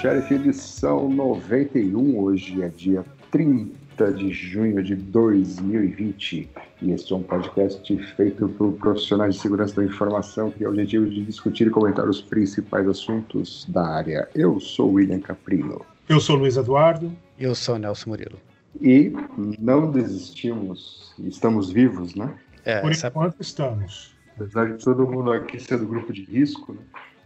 Sheriff edição 91. Hoje é dia 30 de junho de 2020 e este é um podcast feito por profissionais de segurança da informação que tem o objetivo de discutir e comentar os principais assuntos da área. Eu sou William Caprino. Eu sou Luiz Eduardo. Eu sou Nelson Murilo. E não desistimos, estamos vivos, né? É, Por essa... enquanto estamos. Apesar de todo mundo aqui ser do grupo de risco, né?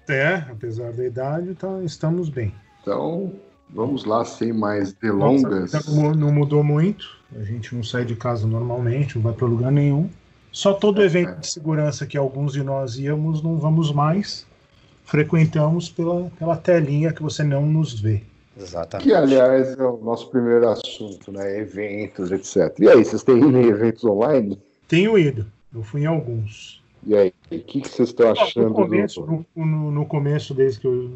É, apesar da idade, tá, estamos bem. Então, vamos lá, sem mais delongas. Nossa, não mudou muito, a gente não sai de casa normalmente, não vai para lugar nenhum. Só todo é, evento é. de segurança que alguns de nós íamos, não vamos mais. Frequentamos pela, pela telinha que você não nos vê. Exatamente. Que, aliás, é o nosso primeiro assunto, né? Eventos, etc. E aí, vocês têm ido em eventos online? Tenho ido. Eu fui em alguns. E aí, o que, que vocês estão achando? No começo, do... no, no começo desde que, eu,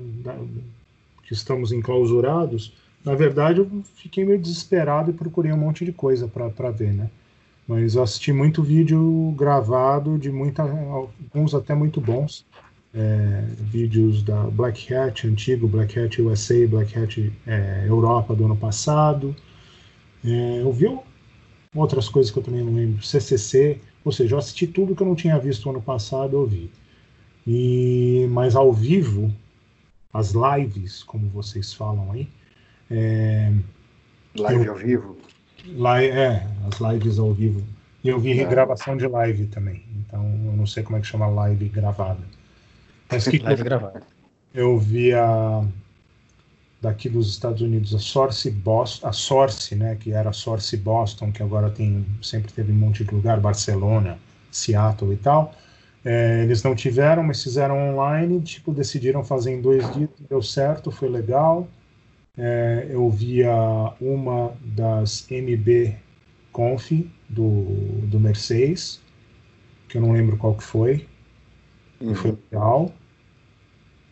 que estamos enclausurados, na verdade eu fiquei meio desesperado e procurei um monte de coisa para ver, né? Mas eu assisti muito vídeo gravado de muita, alguns até muito bons. É, vídeos da Black Hat, antigo Black Hat USA, Black Hat é, Europa do ano passado. É, eu vi outras coisas que eu também não lembro, CCC, ou seja, eu assisti tudo que eu não tinha visto ano passado, eu vi. E, mas ao vivo, as lives, como vocês falam aí. É, live eu, ao vivo? Live, é, as lives ao vivo. E eu vi é. regravação de live também. Então eu não sei como é que chama live gravada. Mas que live gravada. Eu vi a daqui dos Estados Unidos, a Source Boston, a Source, né, que era a Source Boston, que agora tem sempre teve um monte de lugar, Barcelona, Seattle e tal. É, eles não tiveram, mas fizeram online, tipo, decidiram fazer em dois dias, deu certo, foi legal. É, eu via uma das MB Conf do, do Mercedes, que eu não lembro qual que foi, uhum. foi legal.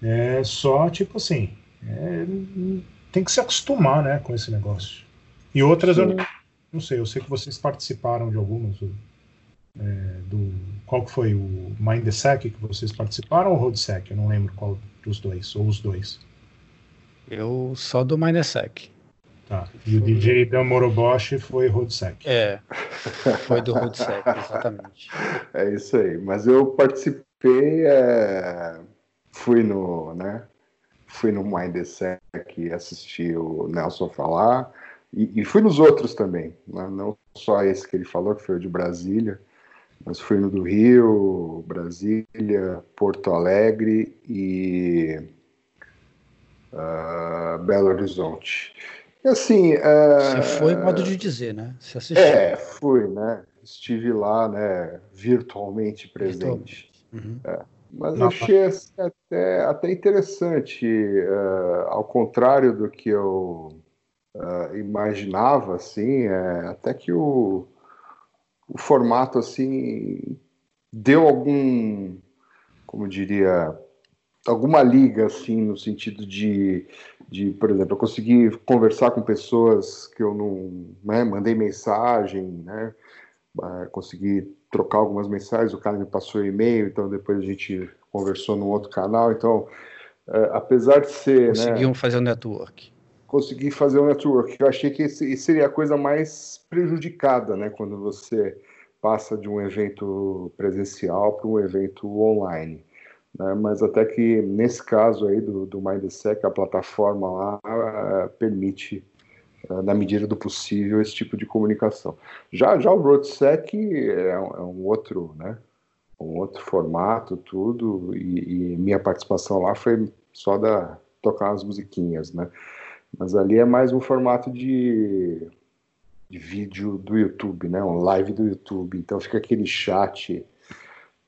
É só, tipo assim, é, tem que se acostumar né, com esse negócio. E outras Sim. eu não, não, sei, eu sei que vocês participaram de algumas. É, do, qual que foi o Mindsec que vocês participaram ou o Roadsec? Eu não lembro qual dos dois, ou os dois. Eu só do Mindsec. Tá. E o DJ Dan Moroboshi foi Roadsec. É, foi do Roadsec, exatamente. É isso aí. Mas eu participei, é... fui no, né, fui no Mindsec assistir o Nelson falar, e, e fui nos outros também, né? não só esse que ele falou, que foi o de Brasília, mas fui no do Rio, Brasília, Porto Alegre e uh, Belo Horizonte. E assim. Uh, Você foi modo de dizer, né? Você assistiu. É, fui, né? Estive lá, né? Virtualmente presente. Uhum. É. Mas eu achei assim, até, até interessante, uh, ao contrário do que eu uh, imaginava, assim, até que o, o formato assim deu algum, como diria, alguma liga assim no sentido de, de por exemplo, eu consegui conversar com pessoas que eu não né, mandei mensagem, né, uh, consegui trocar algumas mensagens, o cara me passou e-mail, então depois a gente conversou num outro canal. Então, é, apesar de ser. Conseguiam né, fazer o network. Consegui fazer o network. Eu achei que esse, seria a coisa mais prejudicada, né? Quando você passa de um evento presencial para um evento online. Né? Mas até que nesse caso aí do, do Mindsec, a plataforma lá uh, permite eh, na medida do possível, esse tipo de comunicação. Já, já o RoadSec é um, é um outro, né, um outro formato, tudo, e, e, minha participação lá foi só da tocar as musiquinhas, né, mas ali é mais um formato de, de vídeo do YouTube, né, um live do YouTube, então fica aquele chat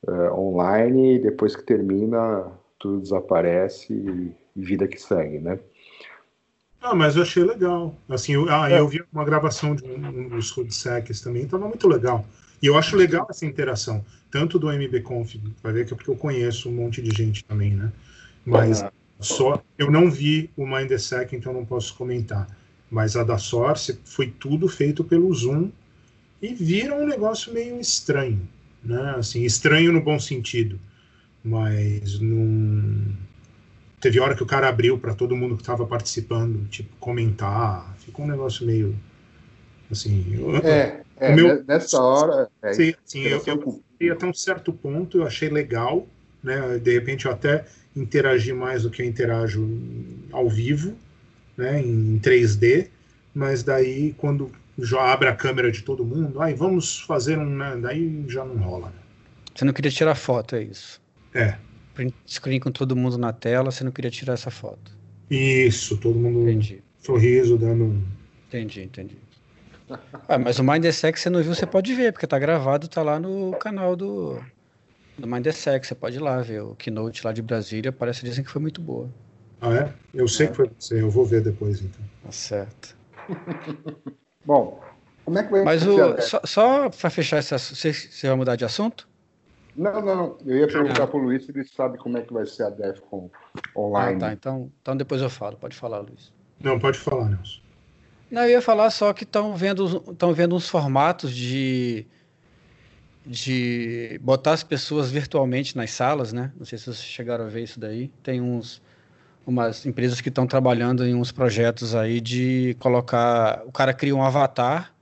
uh, online, e depois que termina, tudo desaparece e, e vida que segue, né. Ah, mas eu achei legal. Assim, eu, ah, é. eu vi uma gravação de um, dos Roadsecs também, estava muito legal. E eu acho legal essa interação, tanto do MB Conf, vai ver que é porque eu conheço um monte de gente também, né? Mas ah. Só eu não vi o Mindsec, então não posso comentar. Mas a da Source foi tudo feito pelo Zoom e viram um negócio meio estranho, né? Assim, estranho no bom sentido, mas num teve hora que o cara abriu para todo mundo que estava participando, tipo, comentar. Ficou um negócio meio. Assim. É, é meu, nessa hora. É, sim, sim eu, eu, eu, até um certo ponto, eu achei legal, né? De repente eu até interagi mais do que eu interajo ao vivo, né? Em 3D, mas daí quando já abre a câmera de todo mundo, aí vamos fazer um. Né? Daí já não rola. Né? Você não queria tirar foto, é isso? É. Print screen com todo mundo na tela, você não queria tirar essa foto. Isso, todo mundo entendi. sorriso, dando um. Entendi, entendi. Ah, mas o Mindsex você não viu, você pode ver, porque tá gravado, tá lá no canal do, do Mindsex, você pode ir lá ver o keynote lá de Brasília, parece dizem que foi muito boa. Ah, é? Eu sei é. que foi você, eu vou ver depois então. Tá certo. Bom, como é que vai Mas o, só, só para fechar esse assunto, você, você vai mudar de assunto? Não, não, não. Eu ia perguntar para o Luiz se ele sabe como é que vai ser a DEFCON online. Ah, tá. Então, então depois eu falo. Pode falar, Luiz. Não, pode falar, Nelson. Não, eu ia falar só que estão vendo, estão vendo uns formatos de de botar as pessoas virtualmente nas salas, né? Não sei se vocês chegaram a ver isso daí. Tem uns umas empresas que estão trabalhando em uns projetos aí de colocar, o cara cria um avatar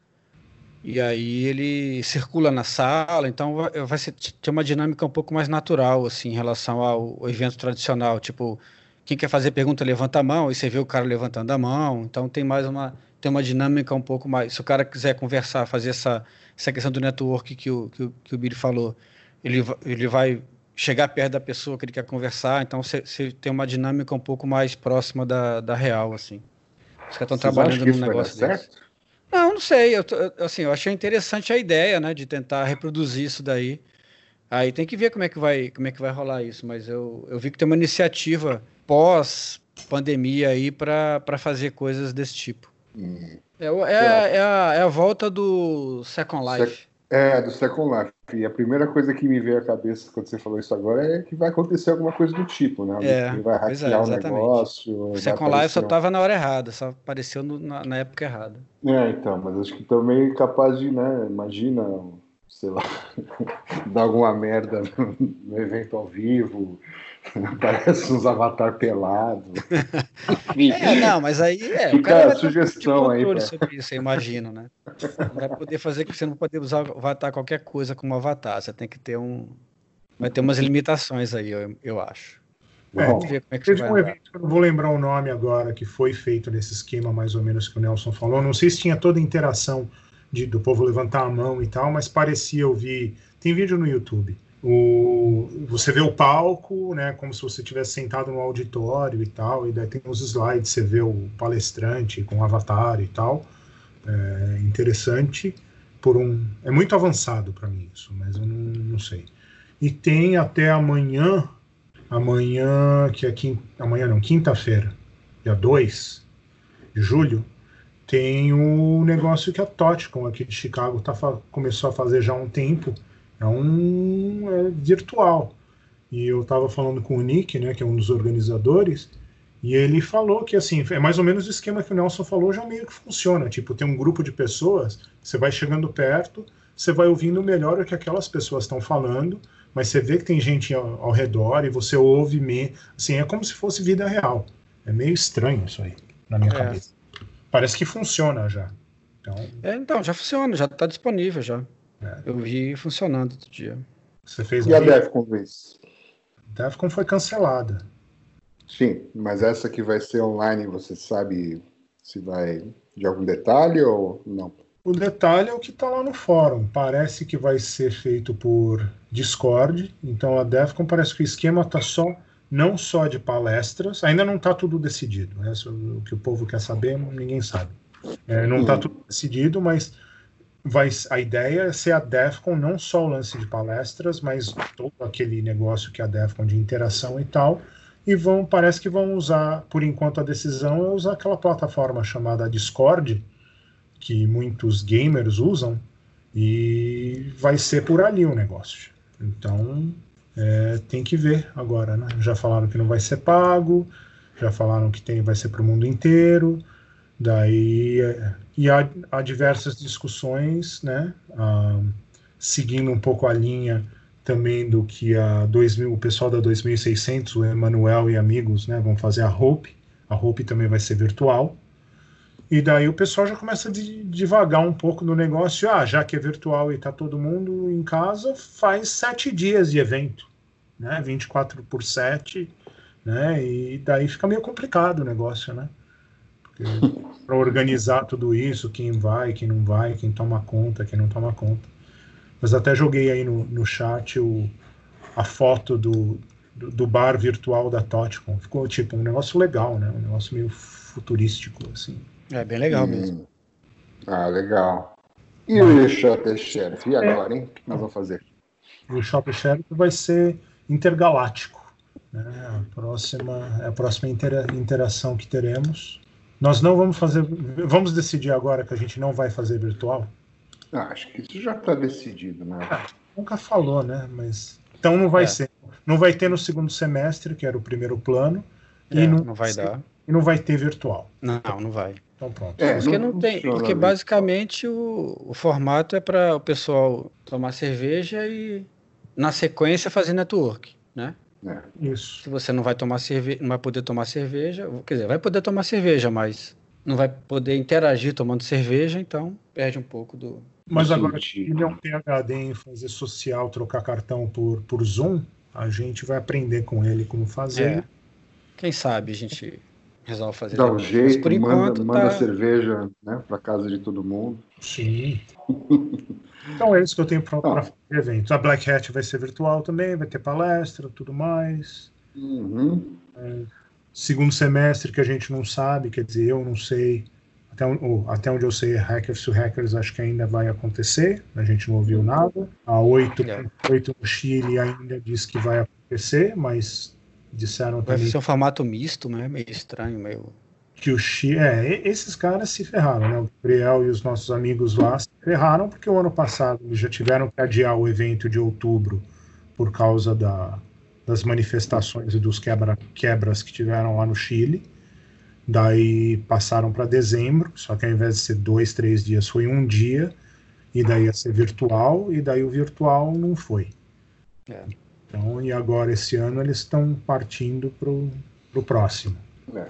e aí ele circula na sala, então vai ser, ter uma dinâmica um pouco mais natural, assim, em relação ao, evento tradicional, tipo, quem quer fazer pergunta levanta a mão, e você vê o cara levantando a mão, então tem mais uma, tem uma dinâmica um pouco mais, se o cara quiser conversar, fazer essa, essa questão do network que o, que o, que o Billy falou, ele, ele vai chegar perto da pessoa que ele quer conversar, então você, tem uma dinâmica um pouco mais próxima da, da real, assim. Os caras estão trabalhando num negócio desse. Certo? Não, não sei. Eu, assim, eu achei interessante a ideia, né, de tentar reproduzir isso daí. Aí tem que ver como é que vai, como é que vai rolar isso. Mas eu, eu vi que tem uma iniciativa pós pandemia aí para fazer coisas desse tipo. Hum. É, é, é, a, é a volta do Second Life. É, do Second Life. E a primeira coisa que me veio à cabeça quando você falou isso agora é que vai acontecer alguma coisa do tipo, né? É, vai é, hackear é, o negócio. O Second Life só estava na hora errada, só apareceu no, na, na, época errada. É, então, mas acho que também capaz de, né? Imagina, sei lá, dar alguma merda no evento ao vivo, Parece uns avatar pelado. é, não, mas aí é. Fica a sugestão aí. Pra... sobre isso, eu imagino, né? Não vai poder fazer que você não pode usar avatar qualquer coisa como avatar. Você tem que ter um. Vai ter umas limitações aí, eu, eu acho. É, Vamos ver como é que teve um evento que eu não vou lembrar o nome agora, que foi feito nesse esquema mais ou menos que o Nelson falou. Não sei se tinha toda a interação de, do povo levantar a mão e tal, mas parecia ouvir. Tem vídeo no YouTube o, você vê o palco, né, como se você estivesse sentado no auditório e tal, e daí tem os slides, você vê o palestrante com o avatar e tal. É interessante por um, é muito avançado para mim isso, mas eu não, não, sei. E tem até amanhã, amanhã que é quinta, amanhã não, quinta-feira, dia 2 de julho, tem o negócio que a Totcom aqui de Chicago tá, começou a fazer já há um tempo, é um é virtual. E eu estava falando com o Nick, né, que é um dos organizadores, e ele falou que assim é mais ou menos o esquema que o Nelson falou, já meio que funciona. Tipo, tem um grupo de pessoas, você vai chegando perto, você vai ouvindo melhor o que aquelas pessoas estão falando, mas você vê que tem gente ao, ao redor e você ouve me, assim é como se fosse vida real. É meio estranho isso aí na minha é. cabeça. Parece que funciona já. Então, é, então já funciona, já está disponível já. É. Eu vi funcionando outro dia. Você fez e a Defcon, Luiz? Defcon foi cancelada. Sim, mas essa que vai ser online, você sabe se vai de algum detalhe ou não? O detalhe é o que está lá no fórum. Parece que vai ser feito por Discord. Então a Defcon parece que o esquema está só não só de palestras, ainda não está tudo decidido. Né? O que o povo quer saber, ninguém sabe. É, não está uhum. tudo decidido, mas vai, a ideia é ser a DEFCON não só o lance de palestras, mas todo aquele negócio que é a DEFCON de interação e tal. E vão, parece que vão usar, por enquanto a decisão é usar aquela plataforma chamada Discord, que muitos gamers usam, e vai ser por ali o negócio. Então, é, tem que ver agora, né? Já falaram que não vai ser pago, já falaram que tem, vai ser para o mundo inteiro. Daí, e há, há diversas discussões, né, seguindo um pouco a linha também do que a 2000, o pessoal da 2600, o Emanuel e amigos, né, vão fazer a Hope. A Hope também vai ser virtual. E daí o pessoal já começa a devagar um pouco no negócio. Ah, já que é virtual e está todo mundo em casa, faz sete dias de evento, né? 24 por 7, né? E daí fica meio complicado o negócio, né? Para organizar tudo isso, quem vai, quem não vai, quem toma conta, quem não toma conta. Mas até joguei aí no, no chat o, a foto do, do, do bar virtual da Totcom. Ficou tipo um negócio legal, né? Um negócio meio futurístico, assim. É bem legal hum. mesmo. Ah, legal. E o Shop Sheriff? E agora, hein? O que nós vamos fazer? O Shop Sheriff vai ser intergaláctico. Né? A próxima, é a próxima intera interação que teremos. Nós não vamos fazer. Vamos decidir agora que a gente não vai fazer virtual? Ah, acho que isso já está decidido, né? Ah, nunca falou, né? Mas então não vai é. ser. Não vai ter no segundo semestre, que era o primeiro plano. É, e não, não vai dar. E não vai ter virtual. Não, não vai. Então pronto. É, porque não, não tem, porque basicamente o, o formato é para o pessoal tomar cerveja e na sequência fazer network, né? É. Isso. Se você não vai tomar cerveja, não vai poder tomar cerveja, quer dizer, vai poder tomar cerveja, mas não vai poder interagir tomando cerveja, então perde um pouco do. Mas agora, se ele é um PhD em fazer social, trocar cartão por, por Zoom, a gente vai aprender com ele como fazer. É. Quem sabe a gente resolve fazer. Dá um jeito, por enquanto, manda, manda tá... cerveja né, para casa de todo mundo. Sim. então é isso que eu tenho para ah. eventos. A Black Hat vai ser virtual também, vai ter palestra, tudo mais. Uhum. É, segundo semestre que a gente não sabe, quer dizer, eu não sei. Até, até onde eu sei, Hackers to Hackers acho que ainda vai acontecer, a gente não ouviu nada. A 8, é. 8 no Chile ainda diz que vai acontecer, mas disseram Vai também. ser um formato misto, né? Meio estranho, meio. Que o Chile. É, esses caras se ferraram, né? O Gabriel e os nossos amigos lá se ferraram, porque o ano passado eles já tiveram que adiar o evento de outubro por causa da, das manifestações e dos quebra, quebras que tiveram lá no Chile. Daí passaram para dezembro, só que ao invés de ser dois, três dias, foi um dia, e daí ia ser virtual, e daí o virtual não foi. É. Então, e agora esse ano eles estão partindo para o próximo. É.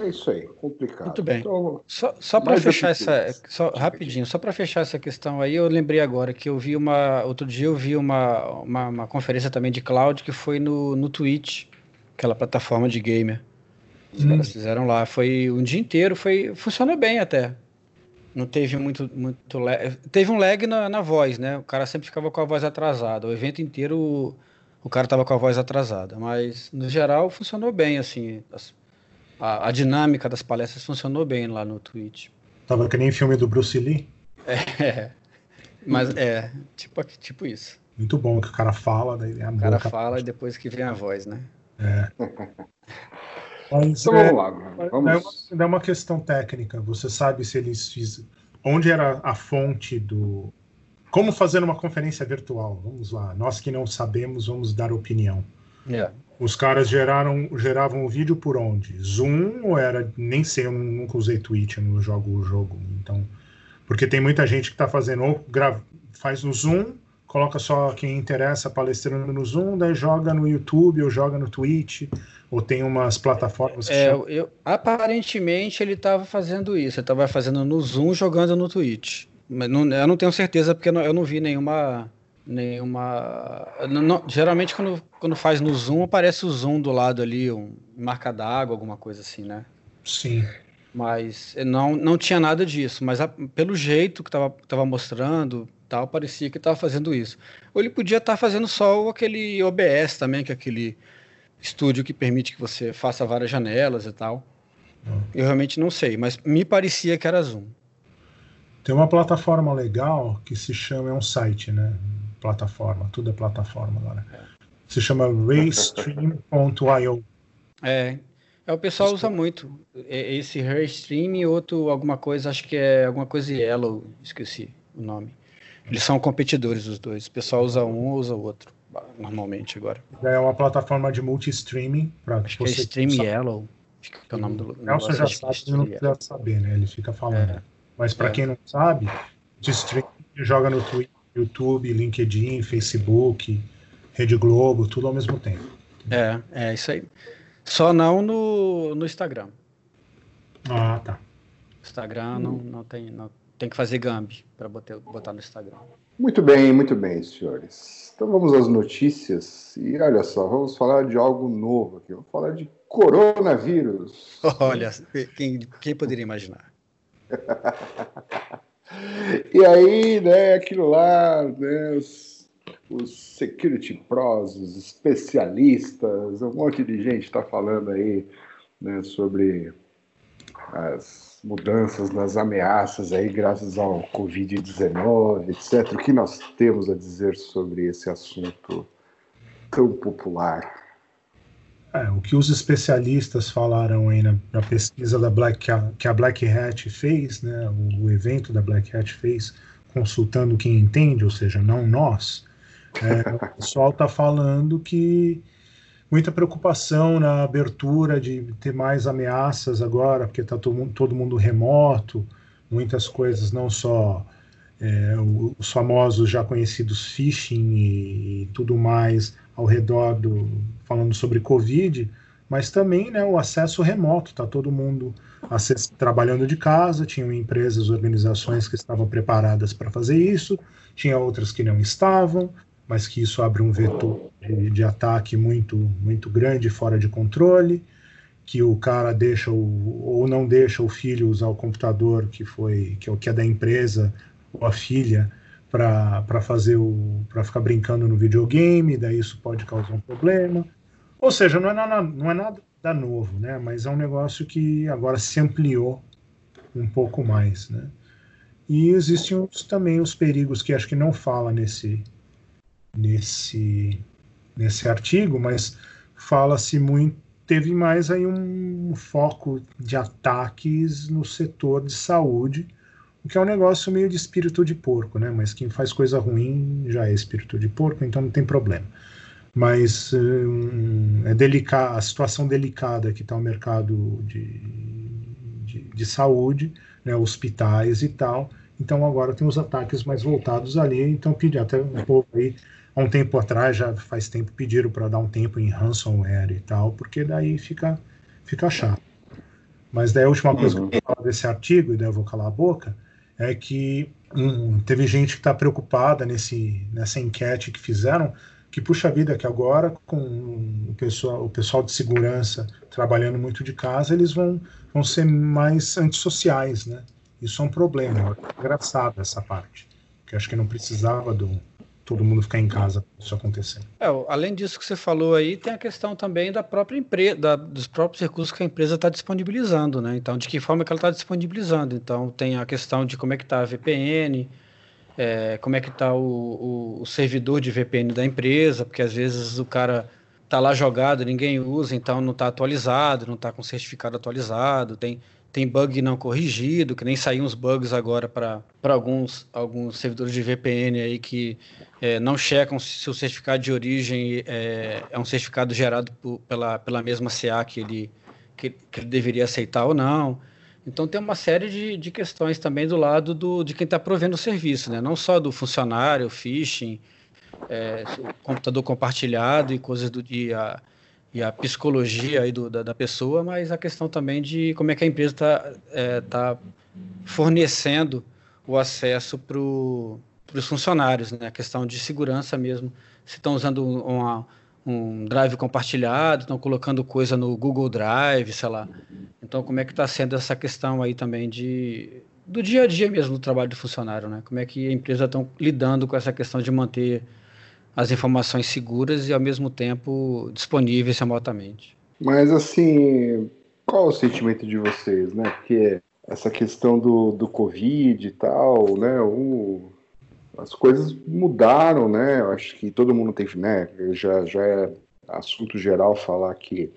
é. isso aí, complicado. Muito bem. Então, só só para fechar essa, só, rapidinho, só para fechar essa questão aí, eu lembrei agora que eu vi uma, outro dia eu vi uma, uma, uma conferência também de cloud que foi no, no Twitch, aquela plataforma de gamer. Os hum. caras fizeram lá, foi um dia inteiro, foi funcionou bem até. Não teve muito, muito lag. Teve um lag na, na voz, né? O cara sempre ficava com a voz atrasada. O evento inteiro o, o cara tava com a voz atrasada. Mas, no geral, funcionou bem, assim. As, a, a, dinâmica das palestras funcionou bem lá no Twitch. Tava que nem filme do Bruce Lee. É, mas é, tipo, tipo isso. Muito bom que o cara fala, daí a O cara fala e depois que vem a voz, né? É. Mas, então vamos lá. Vamos... É, uma, é uma questão técnica. Você sabe se eles fizeram. Onde era a fonte do. Como fazer uma conferência virtual? Vamos lá. Nós que não sabemos, vamos dar opinião. Yeah. Os caras geraram, geravam o vídeo por onde? Zoom ou era. Nem sei, eu nunca usei Twitch, eu não jogo o jogo. Então. Porque tem muita gente que está fazendo ou grava, faz no Zoom, coloca só quem interessa palestrando no Zoom, daí joga no YouTube ou joga no Twitch ou tem umas plataformas que é, eu, Aparentemente ele estava fazendo isso, ele estava fazendo no Zoom jogando no Twitch. Mas não, eu não tenho certeza porque eu não vi nenhuma. nenhuma não, geralmente quando, quando faz no Zoom aparece o Zoom do lado ali, um marca d'água, alguma coisa assim, né? Sim. Mas não, não tinha nada disso. Mas a, pelo jeito que estava tava mostrando, tal, parecia que estava fazendo isso. Ou ele podia estar tá fazendo só aquele OBS também, que é aquele estúdio que permite que você faça várias janelas e tal. Hum. Eu realmente não sei, mas me parecia que era Zoom. Tem uma plataforma legal que se chama, é um site, né? Plataforma, tudo é plataforma agora. É. Se chama raystream.io. É, é, o pessoal usa muito. Esse Raystream e outro, alguma coisa, acho que é alguma coisa Yellow, esqueci o nome. Eles são competidores os dois. O pessoal usa um ou usa o outro normalmente agora. É uma plataforma de multi-streaming. Acho que é Stream Yellow. Fica é o nome do Nelson já sabe, é não precisa saber, né? Ele fica falando. É. Mas para é. quem não sabe, de streaming joga no Twitch YouTube, LinkedIn, Facebook, Rede Globo, tudo ao mesmo tempo. É, é isso aí. Só não no, no Instagram. Ah, tá. Instagram não, não tem, não tem que fazer gambi para botar, botar no Instagram. Muito bem, muito bem, senhores. Então vamos às notícias e olha só, vamos falar de algo novo aqui. Vamos falar de coronavírus. Olha, quem, quem poderia imaginar? e aí, né, aquilo lá, né, os, os security pros, os especialistas, um monte de gente está falando aí né, sobre as mudanças nas ameaças aí graças ao Covid-19, etc. O que nós temos a dizer sobre esse assunto tão popular? É, o que os especialistas falaram aí na, na pesquisa da Black, que a, que a, Black Hat fez, né, o, o, evento da Black Hat fez, consultando quem entende, ou seja, não nós, é, o pessoal está falando que muita preocupação na abertura de ter mais ameaças agora, porque está todo, todo, mundo remoto, muitas coisas, não só é, os famosos já conhecidos phishing e, e, tudo mais ao redor do falando sobre Covid, mas também né, o acesso remoto, está todo mundo acess, trabalhando de casa, tinham empresas, organizações que estavam preparadas para fazer isso, tinha outras que não estavam, mas que isso abre um vetor de, de, ataque muito, muito grande, fora de controle, que o cara deixa o, ou não deixa o filho usar o computador que foi que é o que é da empresa ou a filha para fazer o para ficar brincando no videogame, daí isso pode causar um problema. Ou seja, não é nada, não é nada novo, né? Mas é um negócio que agora se ampliou um pouco mais, né? E existem os, também os perigos que acho que não fala nesse nesse, nesse artigo, mas fala-se muito, teve mais aí um foco de ataques no setor de saúde, o que é um negócio meio de espírito de porco, né? Mas quem faz coisa ruim já é espírito de porco, então não tem problema. Mas hum, é delicada a situação delicada que está o mercado de, de, de saúde, né? hospitais e tal. Então agora tem os ataques mais voltados ali. Então pedi até um pouco aí há um tempo atrás, já faz tempo, pediram para dar um tempo em ransomware e tal, porque daí fica, fica chato. Mas daí a última coisa uhum. que eu vou falar desse artigo, e daí eu vou calar a boca, é que hum, teve gente que está preocupada nesse, nessa enquete que fizeram, que puxa vida, que agora com o pessoal, o pessoal de segurança trabalhando muito de casa, eles vão, vão ser mais antissociais, né? Isso é um problema, é engraçado essa parte, que acho que não precisava do, todo mundo ficar em casa isso acontecer. É, além disso que você falou aí, tem a questão também da própria empresa, dos próprios recursos que a empresa está disponibilizando, né? Então, de que forma que ela está disponibilizando? Então, tem a questão de como é que está a VPN, é, como é que está o, o, o, servidor de VPN da empresa, porque às vezes o cara está lá jogado, ninguém usa, então não está atualizado, não está com certificado atualizado, tem tem bug não corrigido, que nem saíram uns bugs agora para alguns, alguns servidores de VPN aí que é, não checam se o certificado de origem é, é um certificado gerado por, pela, pela mesma CA que ele, que, que, ele deveria aceitar ou não. Então tem uma série de, de questões também do lado do, de quem está provendo o serviço, né? não só do funcionário, phishing, é, computador compartilhado e coisas do dia e a psicologia aí do, da, da, pessoa, mas a questão também de como é que a empresa está é, tá fornecendo o acesso para os funcionários, né? A questão de segurança mesmo. Se estão usando uma, um drive compartilhado, estão colocando coisa no Google Drive, sei lá. Então, como é que está sendo essa questão aí também de do dia a dia mesmo do trabalho do funcionário, né? Como é que a empresa está lidando com essa questão de manter as informações seguras e ao mesmo tempo disponíveis remotamente. Mas assim, qual o sentimento de vocês, né? Porque essa questão do, do Covid e tal, né? O, as coisas mudaram, né? Eu acho que todo mundo tem, né? Já, já é assunto geral falar que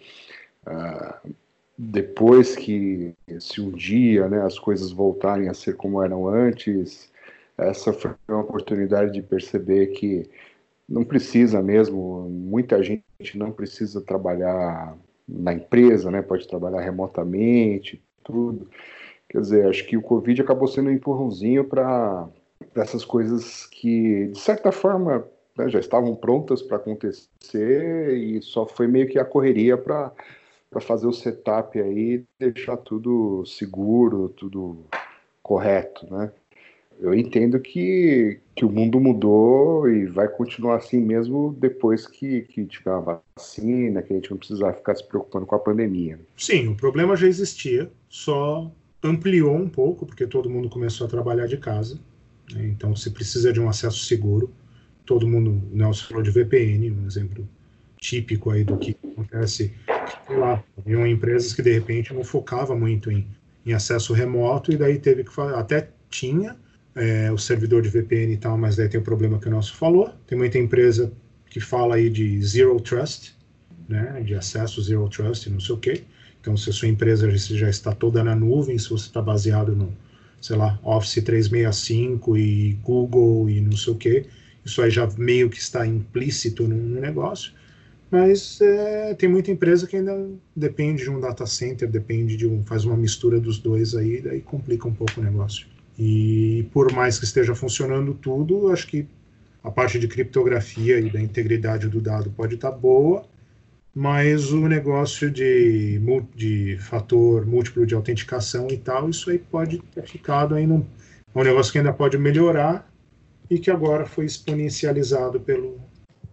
uh, depois que se um dia né, as coisas voltarem a ser como eram antes, essa foi uma oportunidade de perceber que não precisa mesmo, muita gente não precisa trabalhar na empresa, né? Pode trabalhar remotamente, tudo. Quer dizer, acho que o Covid acabou sendo um empurrãozinho para dessas coisas que, de certa forma, né, já estavam prontas para acontecer e só foi meio que a correria para fazer o setup aí, deixar tudo seguro, tudo correto, né? Eu entendo que, que o mundo mudou e vai continuar assim mesmo depois que, que tiver uma vacina, que a gente não precisar ficar se preocupando com a pandemia. Sim, o problema já existia, só ampliou um pouco, porque todo mundo começou a trabalhar de casa. Né? Então, se precisa de um acesso seguro, todo mundo, o Nelson falou de VPN, um exemplo típico aí do que acontece, sei lá, haviam empresas que de repente não focava muito em, em acesso remoto e daí teve que até tinha, é, o servidor de VPN e tal, mas daí tem o problema que o nosso falou. Tem muita empresa que fala aí de zero trust, né, de acesso zero trust, não sei o quê. Então, se a sua empresa já está toda na nuvem, se você está baseado no, sei lá, Office 365 e Google e não sei o quê, isso aí já meio que está implícito no, no negócio. Mas é, tem muita empresa que ainda depende de um data center, depende de um, faz uma mistura dos dois aí, daí complica um pouco o negócio. E por mais que esteja funcionando tudo, acho que a parte de criptografia e da integridade do dado pode estar boa, mas o negócio de, de fator múltiplo de autenticação e tal, isso aí pode ter ficado aí num, é um negócio que ainda pode melhorar e que agora foi exponencializado pelo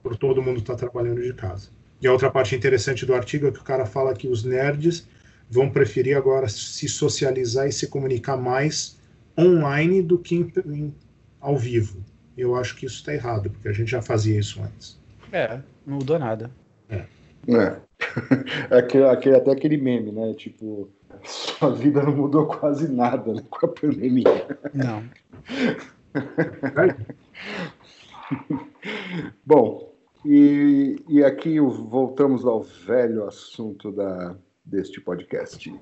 por todo mundo estar tá trabalhando de casa. E a outra parte interessante do artigo é que o cara fala que os nerds vão preferir agora se socializar e se comunicar mais online do que em, em, ao vivo. Eu acho que isso está errado, porque a gente já fazia isso antes. É, não mudou nada. É. É. é aquele, aquele, até aquele meme, né? Tipo, sua vida não mudou quase nada né, com a pandemia. Não. Bom, e, e aqui voltamos ao velho assunto da, deste podcast.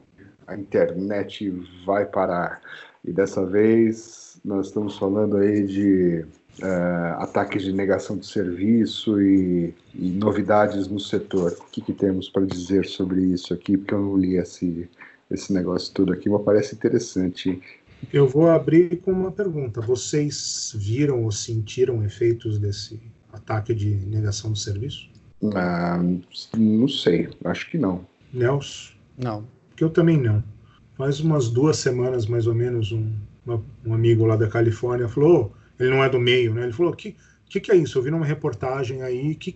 A internet vai parar. E dessa vez nós estamos falando aí de uh, ataques de negação de serviço e, e, novidades no setor. O que, que temos para dizer sobre isso aqui? Porque eu não li esse, esse negócio todo aqui, mas parece interessante. Eu vou abrir com uma pergunta. Vocês viram ou sentiram efeitos desse ataque de negação de serviço? Ah, não sei, acho que não. Nelson? Não. Porque eu também não faz umas duas semanas, mais ou menos, um, um amigo lá da Califórnia falou, ele não é do meio, né? Ele falou, que que, que é isso? Eu vi numa reportagem aí, que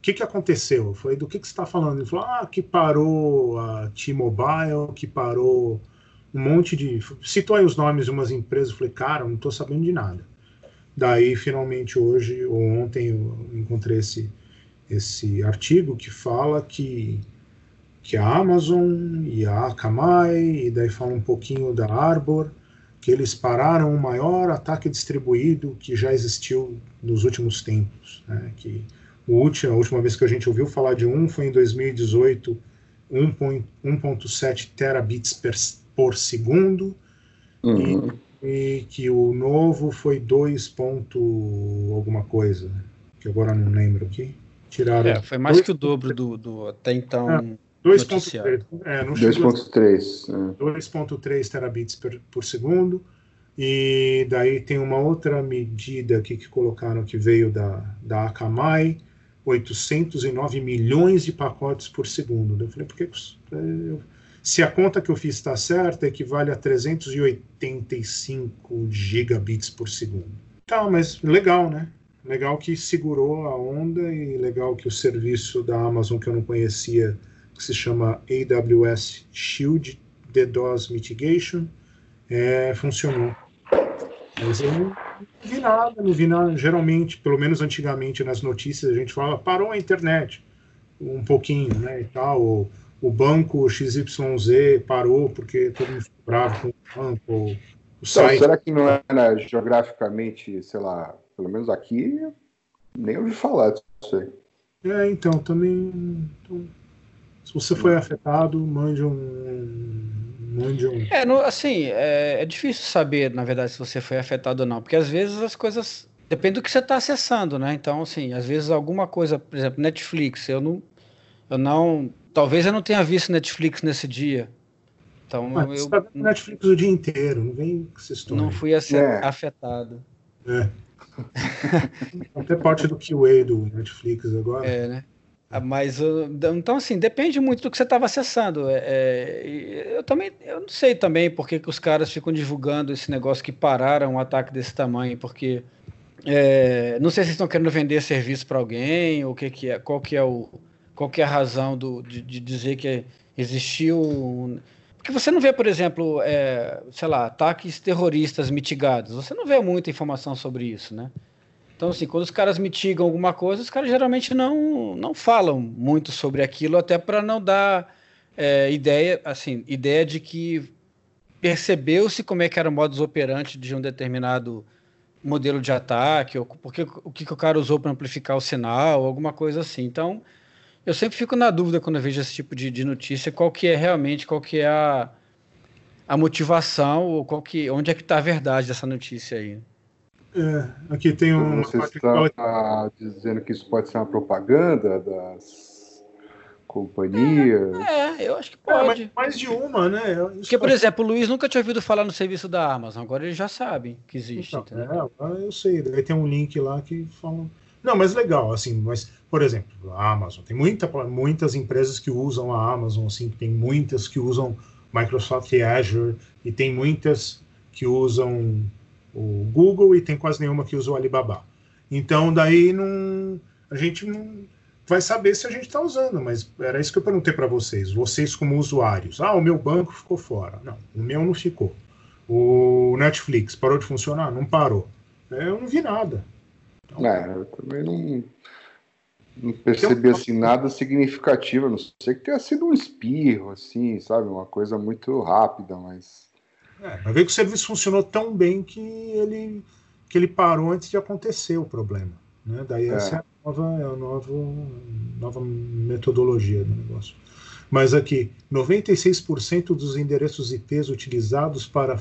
que, que aconteceu? Eu falei, do que, que você está falando? Ele falou, ah, que parou a T-Mobile, que parou um monte de... Citou aí os nomes de umas empresas. Eu falei, cara, não estou sabendo de nada. Daí, finalmente, hoje ou ontem, eu encontrei esse, esse artigo que fala que que a Amazon e a Akamai, e daí fala um pouquinho da Arbor, que eles pararam o maior ataque distribuído que já existiu nos últimos tempos. Né? Que o último, a última vez que a gente ouviu falar de um foi em 2018, 1.7 terabits per, por segundo, uhum. e, e, que o novo foi 2. alguma coisa, que agora não lembro aqui. Tiraram é, foi mais 2. que o dobro do, do até então. É 2.3 é, 2.3 terabits por, por, segundo. E daí tem uma outra medida aqui que colocaram que veio da, da Akamai, 809 milhões de pacotes por segundo. Eu falei, porque se a conta que eu fiz está certa, equivale a 385 gigabits por segundo. Tá, mas legal, né? Legal que segurou a onda e legal que o serviço da Amazon que eu não conhecia que se chama AWS Shield DDoS Mitigation, é, funcionou. Mas eu não vi nada, não vi nada. Geralmente, pelo menos antigamente nas notícias, a gente fala parou a internet um pouquinho, né, e tal. O, o banco XYZ parou porque todo mundo ficou bravo com o banco. Ou, o então, será que não era geograficamente, sei lá, pelo menos aqui, nem ouvi falar disso aí. É, então, também. Então, se você foi afetado, mande um. Mande um... É, no, assim, é, é, difícil saber, na verdade, se você foi afetado ou não, porque às vezes as coisas. Depende do que você está acessando, né? Então, assim, às vezes alguma coisa, por exemplo, Netflix, eu não. Eu não. Talvez eu não tenha visto Netflix nesse dia. Então, Mas eu. Você tá Netflix o dia inteiro, não vem com essa história. Não fui é. afetado. É. Até parte do QA do Netflix agora. É, né? Ah, mas então assim depende muito do que você estava acessando. É, é, eu também eu não sei também porque que os caras ficam divulgando esse negócio que pararam um ataque desse tamanho, porque é, não sei se estão querendo vender serviço para alguém ou que que é, qual que é o qual que é a razão do, de, de dizer que existiu um, porque você não vê, por exemplo, é, sei lá, ataques terroristas mitigados. Você não vê muita informação sobre isso, né? Então, assim, quando os caras mitigam alguma coisa, os caras geralmente não, não falam muito sobre aquilo, até para não dar é, ideia, assim, ideia de que percebeu-se como é que era o modus operandi de um determinado modelo de ataque, ou porque, o que, que o cara usou para amplificar o sinal, alguma coisa assim. Então, eu sempre fico na dúvida quando eu vejo esse tipo de, de notícia, qual que é realmente, qual que é a, a motivação, ou qual que, onde é que está a verdade dessa notícia aí. É, aqui tem um. Você está dizendo que isso pode ser uma propaganda das companhias? É, é eu acho que pode. É, mais, mais de uma, né? Isso Porque, por exemplo, o Luiz nunca tinha ouvido falar no serviço da Amazon, agora ele já sabe que existe. Então, é, eu sei, daí tem um link lá que fala. Não, mas legal, assim, mas, por exemplo, a Amazon, tem muita, muitas empresas que usam a Amazon, assim, tem muitas que usam Microsoft Azure, e tem muitas que usam o Google e tem quase nenhuma que usa o Alibaba. Então, daí não, a gente não vai saber se a gente está usando, mas era isso que eu perguntei para vocês. Vocês, como usuários, ah, o meu banco ficou fora. Não, o meu não ficou. O Netflix parou de funcionar? Não parou. É, eu não vi nada. Então, é, eu também não, não percebi assim, nada significativo. Não sei que tenha sido um espirro, assim, sabe? Uma coisa muito rápida, mas é, mas ver que o serviço funcionou tão bem que ele, que ele parou antes de acontecer o problema. Né? Daí é. essa é a nova, é a nova, nova metodologia do negócio. Mas aqui, 96% dos endereços IPs utilizados para,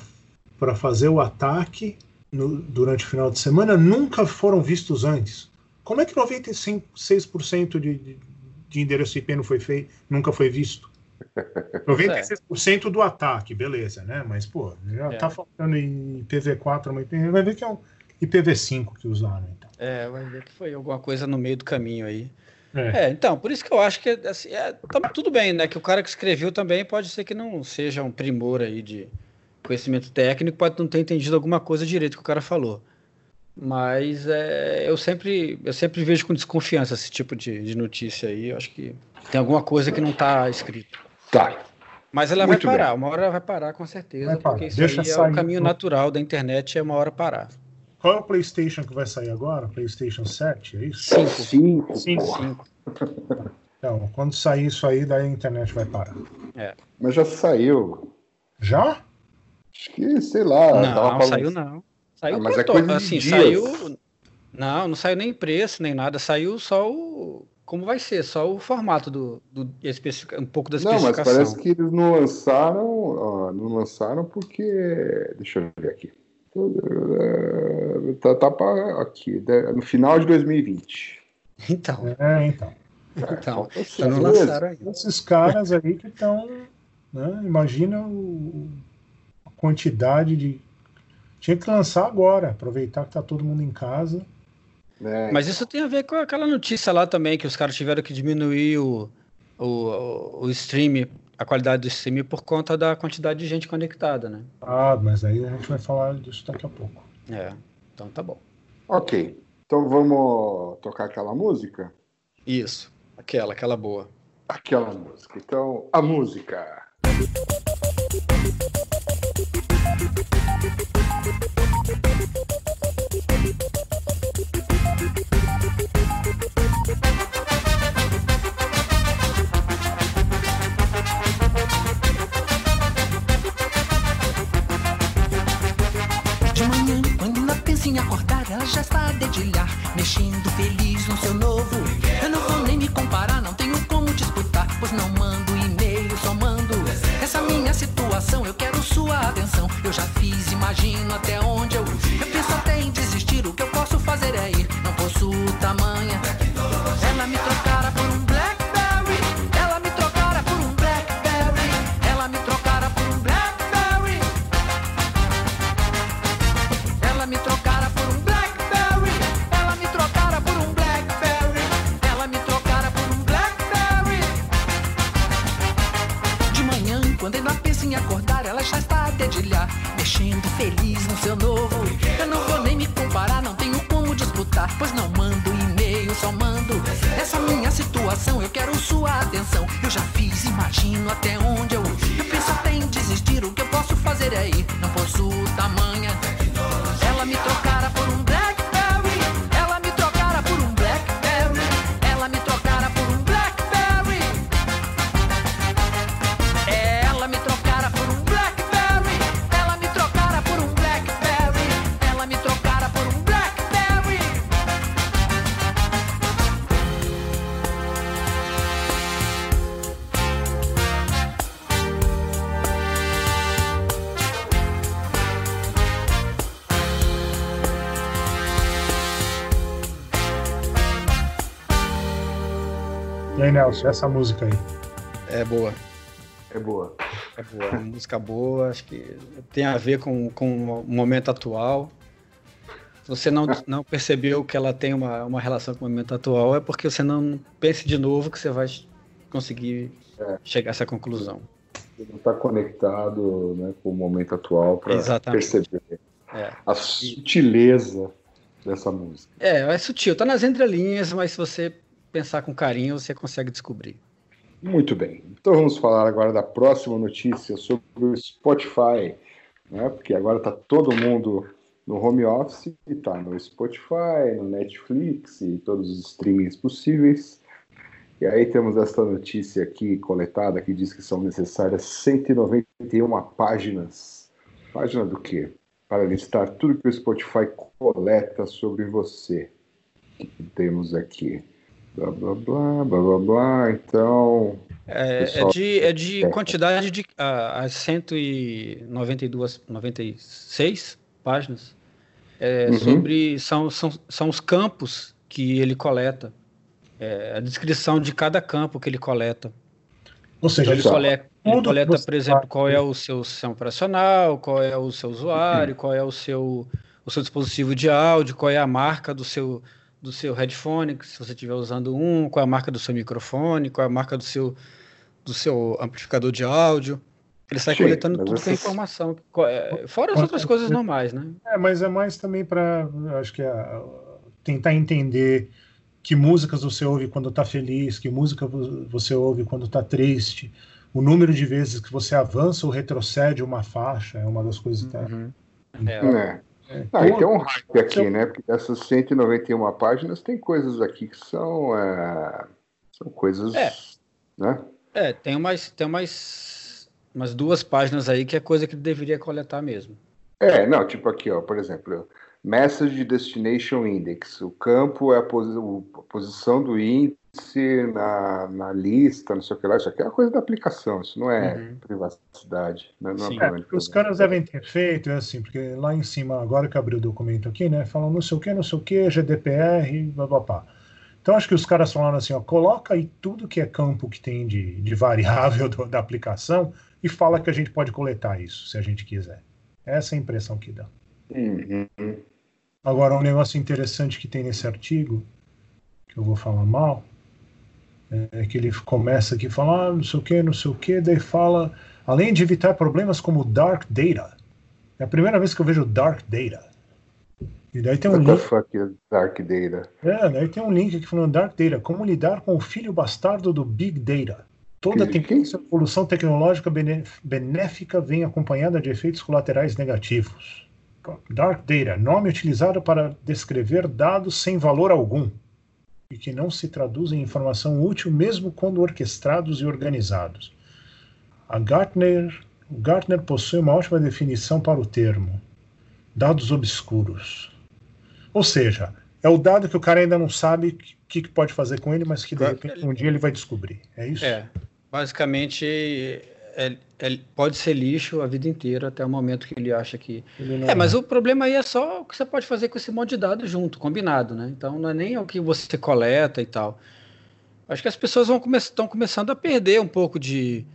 para fazer o ataque no, durante o final de semana nunca foram vistos antes. Como é que 96% de, de, de endereço IP não foi feito, nunca foi visto? 96% do ataque, beleza, né? Mas, pô, já é. tá faltando IPv4, vai ver que é um IPv5 que usaram, então. É, vai ver que foi alguma coisa no meio do caminho aí. É. é então, por isso que eu acho que assim, é, tá tudo bem, né? Que o cara que escreveu também pode ser que não seja um primor aí de conhecimento técnico, pode não ter entendido alguma coisa direito que o cara falou. Mas é, eu sempre eu sempre vejo com desconfiança esse tipo de, de notícia aí. Eu acho que tem alguma coisa que não está escrito. Tá. Mas ela Muito vai parar, bem. uma hora ela vai parar com certeza, porque isso Deixa aí é o caminho natural da internet, é uma hora parar. Qual é o PlayStation que vai sair agora? PlayStation 7, é isso? 5. 5. Então, quando sair isso aí, daí a internet vai parar. É. Mas já saiu. Já? Acho que, sei lá. Não, não saiu não. Saiu ah, mas é coisa assim, saiu. Não, não saiu nem preço, nem nada. Saiu só o como vai ser, só o formato do, do um pouco da especificação. Não, mas parece que eles não lançaram, ó, não lançaram porque, deixa eu ver aqui, tá, tá pra, aqui, no final de 2020. Então. É, então. Então, então não lançaram ainda. Esses caras aí que estão, né, imagina o, a quantidade de tinha que lançar agora, aproveitar que tá todo mundo em casa é. Mas isso tem a ver com aquela notícia lá também, que os caras tiveram que diminuir o, o, o stream, a qualidade do stream por conta da quantidade de gente conectada, né? Ah, mas aí a gente vai falar disso daqui a pouco. É, então tá bom. Ok, então vamos tocar aquela música? Isso, aquela, aquela boa. Aquela música. Então, a música. Assim já a dedilhar, mexendo feliz no seu novo. Eu não vou nem me comparar, não tenho como disputar, pois não mando e-mail, só mando. Essa minha situação, eu quero sua atenção. Eu já fiz, imagino até onde eu. Nelson, essa música aí. É boa. É boa. É boa. É uma música boa, acho que tem a ver com, com o momento atual. Se você não, não percebeu que ela tem uma, uma relação com o momento atual, é porque você não pense de novo que você vai conseguir É. chegar a essa conclusão. Você não está conectado né, com o momento atual para perceber É. a sutileza dessa música. É, é sutil, tá nas entrelinhas, mas se você pensar com carinho, você consegue descobrir. Muito bem. Então vamos falar agora da próxima notícia sobre o Spotify, né? Porque agora está todo mundo no home office está no Spotify, no Netflix e todos os streamings possíveis. E aí temos esta notícia aqui coletada que diz que são necessárias 191 páginas. Página do quê? Para listar tudo que o Spotify coleta sobre você. Que temos aqui? Blá blá blá, blá blá blá. Então, É, é Pessoal, de, é de é. quantidade de ah, as 192, 96 páginas. É, Uhum. sobre são, são, são os campos que ele coleta. É, a descrição de cada campo que ele coleta. Ou seja, Então, ele ele coleta, ele coleta, por exemplo, qual é o seu sistema operacional, qual é o seu usuário, qual é o seu, o seu dispositivo de áudio, qual é a marca do seu, do seu headphone, se você estiver usando um, qual é a marca do seu microfone, qual é a marca do seu, do seu amplificador de áudio. Ele sai Sim, coletando tudo com a essas- informação. É, Fora as outras coisas normais, né? É, mas é mais também para, acho que é, tentar entender que músicas você ouve quando está feliz, que música vo- você ouve quando está triste, o número de vezes que você avança ou retrocede uma faixa é uma das coisas que Uhum. É, né? é, Ah, e tem um hype aqui, seu- né? Porque dessas 191 páginas tem coisas aqui que são, é, são coisas, É. né? É, tem umas, tem umas, umas duas páginas aí que é coisa que deveria coletar mesmo. É, não, tipo aqui, ó, por exemplo, Message Destination Index. O campo é a, posi- a posição do índice na, na lista, não sei o que lá. Isso aqui é uma coisa da aplicação, isso não é Uhum. privacidade. Né? Não Sim. é É, os caras devem ter feito, é assim, porque lá em cima, agora que abriu o documento aqui, né, falam não sei o que, não sei o que, GDPR, blá blá blá. Então acho que os caras falaram assim, ó, coloca aí tudo que é campo que tem de, de variável do- da aplicação e fala que a gente pode coletar isso, se a gente quiser. Essa é a impressão que dá. Uhum. Agora, um negócio interessante que tem nesse artigo, que eu vou falar mal, é que ele começa aqui falando, ah, não sei o que, não sei o que, daí fala, além de evitar problemas como dark data. É a primeira vez que eu vejo dark data. E daí tem um What the link, fuck is Dark Data? é, daí tem um link aqui falando dark data, como lidar com o filho bastardo do big data. Toda Que- tendência evolução tecnológica benéfica vem acompanhada de efeitos colaterais negativos. Dark data, nome utilizado para descrever dados sem valor algum e que não se traduzem em informação útil mesmo quando orquestrados e organizados. A Gartner, o Gartner possui uma ótima definição para o termo: dados obscuros. Ou seja, é o dado que o cara ainda não sabe o que, que pode fazer com ele, mas que de repente um dia ele vai descobrir. É isso? É, basicamente é- é- pode ser lixo a vida inteira até o momento que ele acha que. Ele É, mas o problema aí é só o que você pode fazer com esse monte de dados junto, combinado, né? Então não é nem o que você coleta e tal. Acho que as pessoas vão come estão começando a perder um pouco de,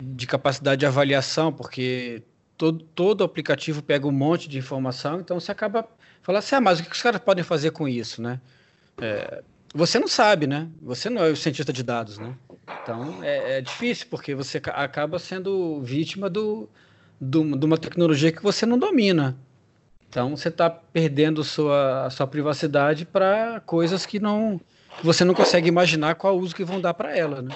de capacidade de avaliação, porque todo, todo aplicativo pega um monte de informação, então você acaba falando assim, ah, mas o que os caras podem fazer com isso, né? É, você não sabe, né? Você não é o cientista de dados, né? Então é, é difícil, porque você ca- acaba sendo vítima do, de uma tecnologia que você não domina. Então você está perdendo sua, a sua privacidade para coisas que não que você não consegue imaginar qual uso que vão dar para ela, né?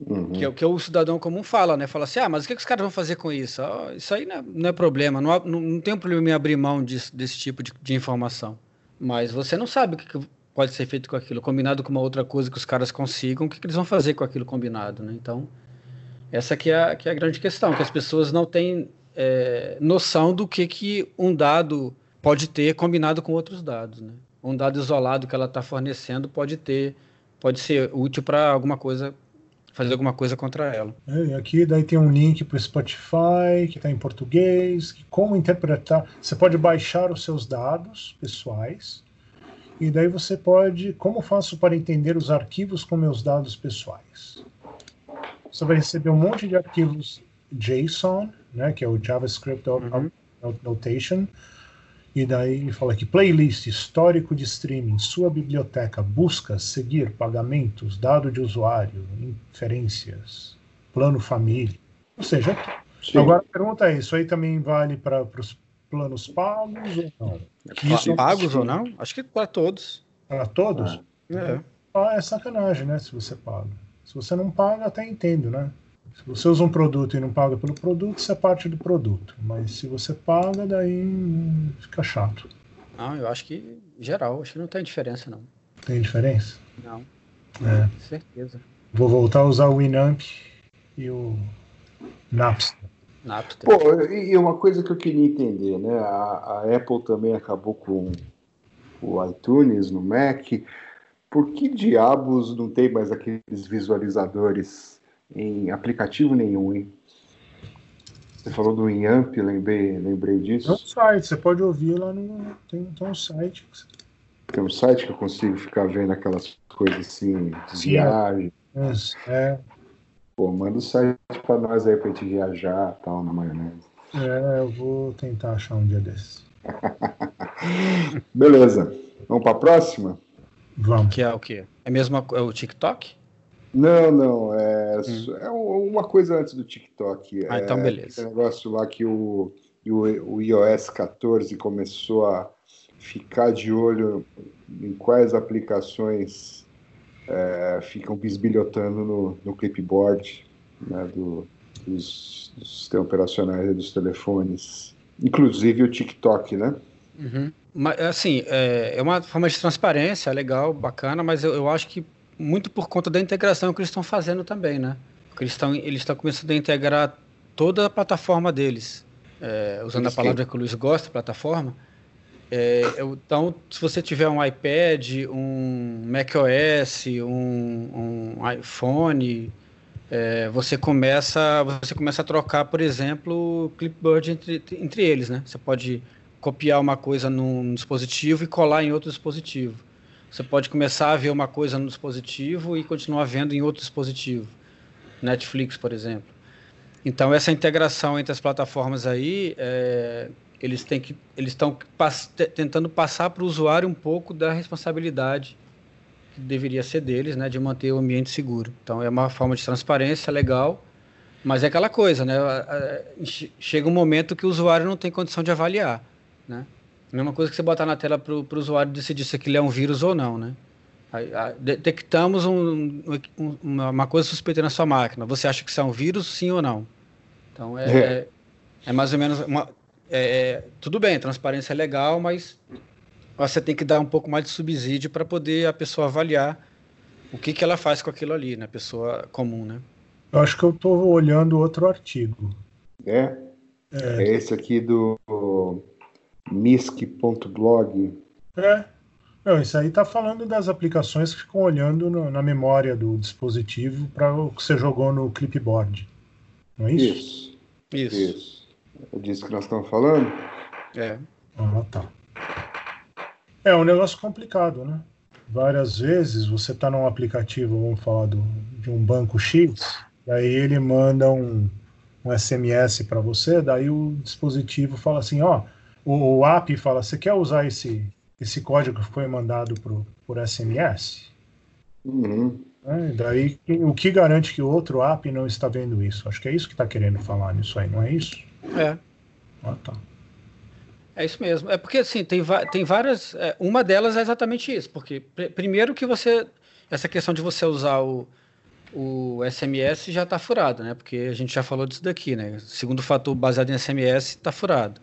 Uhum. Que é o que o cidadão comum fala, né? Fala assim, ah, mas o que, que os caras vão fazer com isso? Oh, isso aí não é, não é problema, não, não, não, tem um problema em abrir mão disso, desse tipo de, de, informação. Mas você não sabe o que, que, pode ser feito com aquilo, combinado com uma outra coisa que os caras consigam, o que, que eles vão fazer com aquilo combinado, né? Então, essa que é, a, que é a grande questão, que as pessoas não têm é, noção do que, que um dado pode ter combinado com outros dados, né? Um dado isolado que ela está fornecendo pode ter, pode ser útil para alguma coisa fazer alguma coisa contra ela. É, aqui daí tem um link para o Spotify que está em português, como interpretar. Você pode baixar os seus dados pessoais e daí você pode, como faço para entender os arquivos com meus dados pessoais? Você vai receber um monte de arquivos JSON, né, que é o JavaScript uhum. Notation, e daí fala aqui, playlist, histórico de streaming, sua biblioteca, busca, seguir, pagamentos, dado de usuário, inferências, plano família. Ou seja, Sim. agora a pergunta é, isso aí também vale para os planos pagos ou não? Isso, pagos ou não? Acho que para todos. Para todos? É. Ah, é sacanagem, né, se você paga. Se você não paga, até entendo, né? Se você usa um produto e não paga pelo produto, isso é parte do produto. Mas se você paga, daí fica chato. Não, eu acho que, geral, acho que não tem diferença, não. Tem diferença? Não. É. Com certeza. Vou voltar a usar o Winamp e o Napster. Pô, e uma coisa que eu queria entender, né? A, a Apple também acabou com o iTunes no Mac. Por que diabos não tem mais aqueles visualizadores em aplicativo nenhum, hein? Você falou do Inamp, lembrei, lembrei disso. Tem um site, você pode ouvir lá no. Tem, tem um site. Tem um site que eu consigo ficar vendo aquelas coisas assim, Sim, viagem. É. é. Pô, manda o site pra nós aí pra gente viajar tal, na maionese. É, eu vou tentar achar um dia desses. Beleza. Vamos pra próxima? Vamos. Que é o quê? É mesmo é o TikTok? Não, não. É, hum. é uma coisa antes do TikTok. Ah, então é, beleza. É negócio lá que o, o, o iOS 14 começou a ficar de olho em quais aplicações é, ficam bisbilhotando no, no clipboard né, do, dos, dos sistemas operacionais e dos telefones. Inclusive o TikTok, né? Uhum. Mas, assim, é, é uma forma de transparência, legal, bacana, mas eu, eu acho que muito por conta da integração que eles estão fazendo também, né? Porque eles estão eles estão começando a integrar toda a plataforma deles, é, usando eles a palavra que o Luiz gosta, plataforma. É, então, se você tiver um iPad, um macOS, um, um iPhone, é, você começa você começa a trocar, por exemplo, clipboard entre, entre eles, né? Você pode copiar uma coisa num dispositivo e colar em outro dispositivo. Você pode começar a ver uma coisa no dispositivo e continuar vendo em outro dispositivo. Netflix, por exemplo. Então, essa integração entre as plataformas aí, é, eles têm que, eles estão pass tentando passar para o usuário um pouco da responsabilidade que deveria ser deles, né, de manter o ambiente seguro. Então, é uma forma de transparência legal, mas é aquela coisa, né? Chega um momento que o usuário não tem condição de avaliar, né? Mesma coisa que você botar na tela para o usuário decidir se aquilo é um vírus ou não, né? detectamos um, um, uma coisa suspeita na sua máquina. Você acha que isso é um vírus, sim ou não? Então é, é. é, é mais ou menos uma, é, é, tudo bem, transparência é legal, mas você tem que dar um pouco mais de subsídio para poder a pessoa avaliar o que, que ela faz com aquilo ali, né? Pessoa comum, né? Eu acho que eu estou olhando outro artigo. É? É, é esse aqui do misc.blog. É. Não, isso aí está falando das aplicações que ficam olhando no, na memória do dispositivo para o que você jogou no clipboard. Não é isso? Isso. Isso. isso. É disso que nós estamos falando? É. Ah, tá. É um negócio complicado, né? Várias vezes você está num aplicativo, vamos falar do, de um banco X, daí ele manda um, um SMS para você, daí o dispositivo fala assim, ó, o, o app fala: você quer usar esse, esse código que foi mandado pro, por SMS? Uhum. É, daí, o que garante que o outro app não está vendo isso? Acho que é isso que está querendo falar nisso aí, não é isso? É. Ah, tá. É isso mesmo. É porque assim, tem, tem várias. É, uma delas é exatamente isso. Porque, pr primeiro que você. Essa questão de você usar o, o SMS já está furado, né? Porque a gente já falou disso daqui, né? Segundo fator baseado em SMS está furado.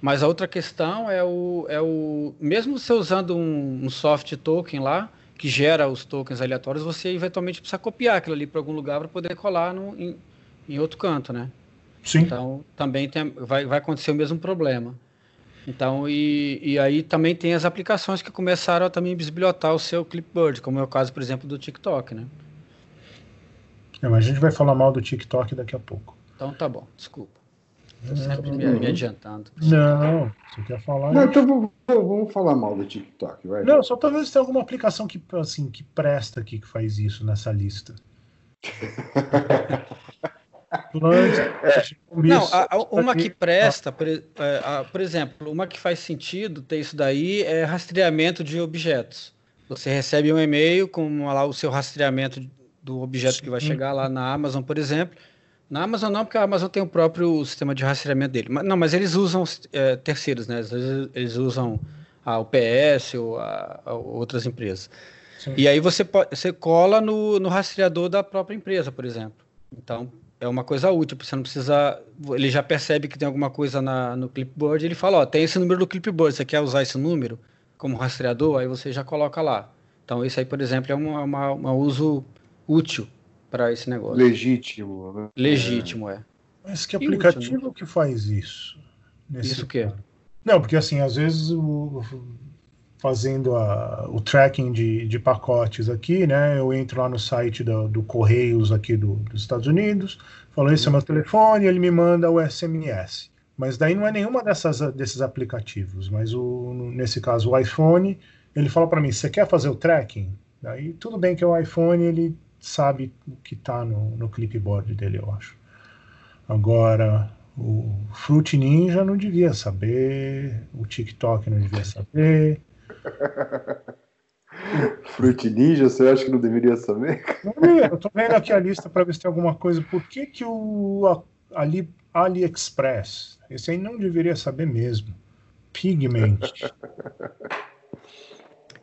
Mas a outra questão é o, é o mesmo você usando um, um soft token lá que gera os tokens aleatórios, você eventualmente precisa copiar aquilo ali para algum lugar para poder colar no, em, em outro canto, né? Sim. Então também tem, vai, vai acontecer o mesmo problema. Então, e, e aí também tem as aplicações que começaram a também bisbilhotar o seu clipboard, como é o caso, por exemplo, do TikTok, né? É, mas a gente vai falar mal do TikTok daqui a pouco. Então tá bom, desculpa. Estou sempre me, me, adiantando. Não, você quer falar. Não, então vamos, vamos, falar mal do TikTok, vai. Não, só talvez tenha alguma aplicação que, assim, que presta aqui que faz isso nessa lista. Não, a, uma que presta, por, é, por, exemplo, uma que faz sentido ter isso daí é rastreamento de objetos. Você recebe um e-mail com lá o seu rastreamento do objeto Sim. que vai chegar lá na Amazon, por exemplo. Na Amazon não, porque a Amazon tem o próprio sistema de rastreamento dele. Mas, não, mas eles usam é, terceiros, né? Às vezes eles usam a UPS ou a, a outras empresas. Sim. E aí você, pode, você cola no, no rastreador da própria empresa, por exemplo. Então, é uma coisa útil, você não precisa. Ele já percebe que tem alguma coisa na, no clipboard, ele fala: Ó, tem esse número do clipboard, você quer usar esse número como rastreador? Aí você já coloca lá. Então, isso aí, por exemplo, é um uma, uma uso útil para esse negócio. Legítimo, né? Legítimo, é. Mas que aplicativo útil, né? que faz isso? Isso o quê? Não, porque assim, às vezes o, fazendo a, o tracking de, de pacotes aqui, né? Eu entro lá no site do, do Correios aqui do, dos Estados Unidos, falo, esse é meu telefone, ele me manda o SMS. Mas daí não é nenhuma dessas, desses aplicativos, mas o, nesse caso o iPhone, ele fala para mim, você quer fazer o tracking? Daí tudo bem que o iPhone ele sabe o que está no, no clipboard dele, eu acho. Agora, o Fruit Ninja não devia saber, o TikTok não devia saber. Fruit Ninja, você acha que não deveria saber? Eu tô vendo aqui a lista para ver se tem alguma coisa. Por que, que o Ali, AliExpress? Esse aí não deveria saber mesmo. Pigment.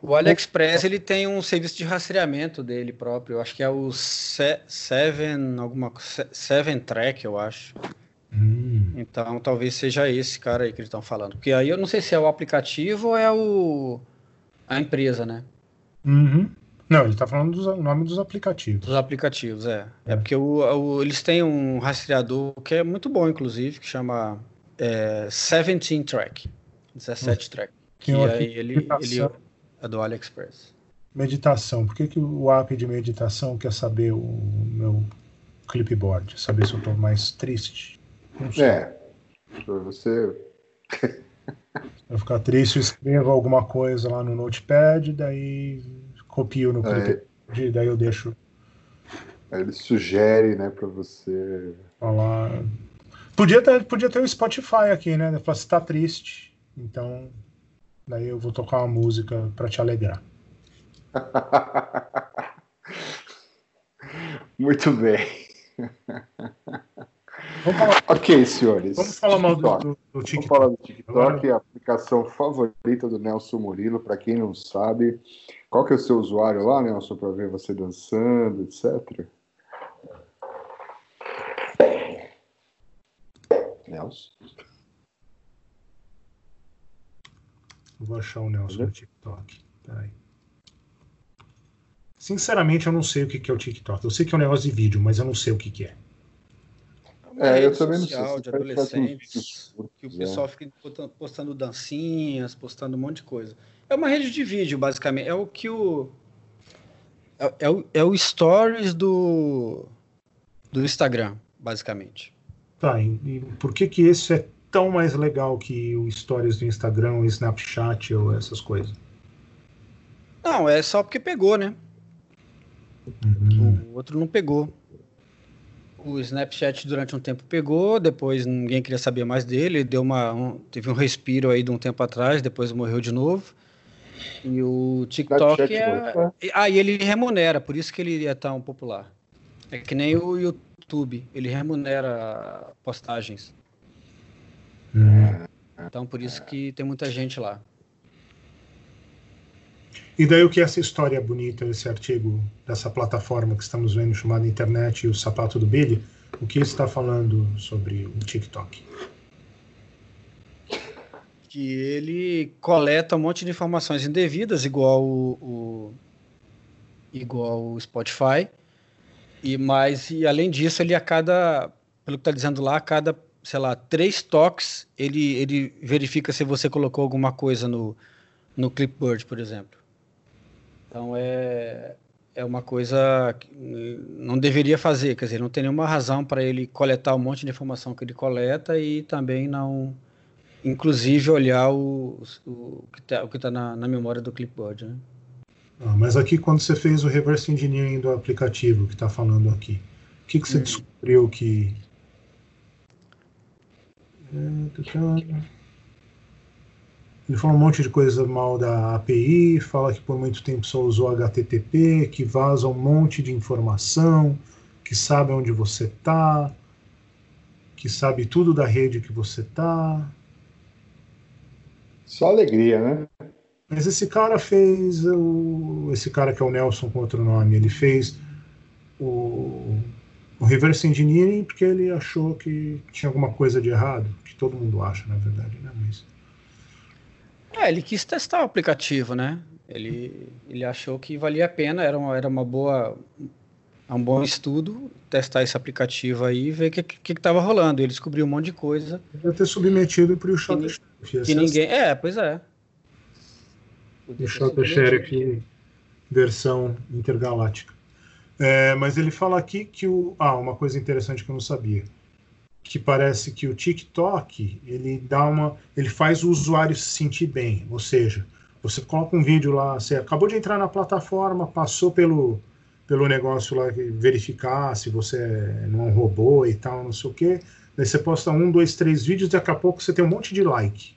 O AliExpress ele tem um serviço de rastreamento dele próprio. Eu acho que é o Seven, alguma Seven Track, eu acho. Hum. Então talvez seja esse cara aí que eles estão falando. Porque aí eu não sei se é o aplicativo ou é o a empresa, né? Uhum. Não, ele está falando do nome dos aplicativos. Dos aplicativos, é. É, é porque o, o, eles têm um rastreador que é muito bom, inclusive, que chama é, 17 Track. 17 uhum. Track. Que aí ele, ele é do AliExpress. Meditação. Por que, que o app de meditação quer saber o meu clipboard? Saber se eu estou mais triste? É. Você. Eu ficar triste, eu escrevo alguma coisa lá no notepad, daí copio no clipboard, é. daí eu deixo. Aí ele sugere, né, para você. Falar. Podia ter, podia ter o Spotify aqui, né? Falar se tá triste. Então, Daí eu vou tocar uma música para te alegrar. Muito bem. Falar... Ok, senhores. Vamos falar mal do, do, do TikTok. Vamos falar do TikTok, a aplicação favorita do Nelson Murilo, para quem não sabe. Qual que é o seu usuário lá, Nelson, para ver você dançando, etc? Nelson? Vou achar o Nelson no TikTok. Peraí. Sinceramente, eu não sei o que é o TikTok. Eu sei que é um negócio de vídeo, mas eu não sei o que é. É, eu também não sei. de adolescentes, que o pessoal fica postando dancinhas, postando um monte de coisa. É uma rede de vídeo, basicamente. É o que o. É, é o, é o stories do, do Instagram, basicamente. Tá, e, e por que que esse é tão mais legal que o Stories do Instagram, o Snapchat ou essas coisas? Não, é só porque pegou, né? Uhum. O outro não pegou. O Snapchat durante um tempo pegou, depois ninguém queria saber mais dele, deu uma, um, teve um respiro aí de um tempo atrás, depois morreu de novo. E o TikTok é... Ah, e ele remunera, por isso que ele é tão popular. É que nem o YouTube, ele remunera postagens. Então, por isso que tem muita gente lá. E daí o que essa história bonita, esse artigo dessa plataforma que estamos vendo chamada internet e o sapato do Billy, o que está falando sobre o TikTok? Que ele coleta um monte de informações indevidas, igual o, o igual o Spotify, e mais e além disso ele a cada, pelo que está dizendo lá, a cada sei lá três toques ele ele verifica se você colocou alguma coisa no no Clipboard, por exemplo. Então é, é uma coisa que não deveria fazer, quer dizer, não tem nenhuma razão para ele coletar um monte de informação que ele coleta e também não, inclusive, olhar o, o, que está tá na, na, memória do clipboard. Né? Ah, mas aqui, quando você fez o reverse engineering do aplicativo que está falando aqui, o que, que você hum. descobriu que. É, ele fala um monte de coisa mal da API, fala que por muito tempo só usou HTTP, que vaza um monte de informação, que sabe onde você está, que sabe tudo da rede que você está. Só alegria, né? Mas esse cara fez o, esse cara que é o Nelson com outro nome, ele fez o, o reverse engineering porque ele achou que tinha alguma coisa de errado, que todo mundo acha, na verdade, né? Mas é, ele quis testar o aplicativo, né? Ele, ele achou que valia a pena, era uma, era uma boa, um bom estudo testar esse aplicativo aí e ver o que, que, que tava rolando. Ele descobriu um monte de coisa. Deve ter submetido para o Shot Que, que ninguém. É, pois é. O Shot Sheriff versão intergaláctica. É, mas ele fala aqui que o. Ah, uma coisa interessante que eu não sabia que parece que o TikTok ele dá uma, ele faz o usuário se sentir bem, ou seja, você coloca um vídeo lá, você acabou de entrar na plataforma, passou pelo pelo negócio lá verificar se você não é um robô e tal, não sei o quê. Daí você posta um, dois, três vídeos, daqui a pouco você tem um monte de like.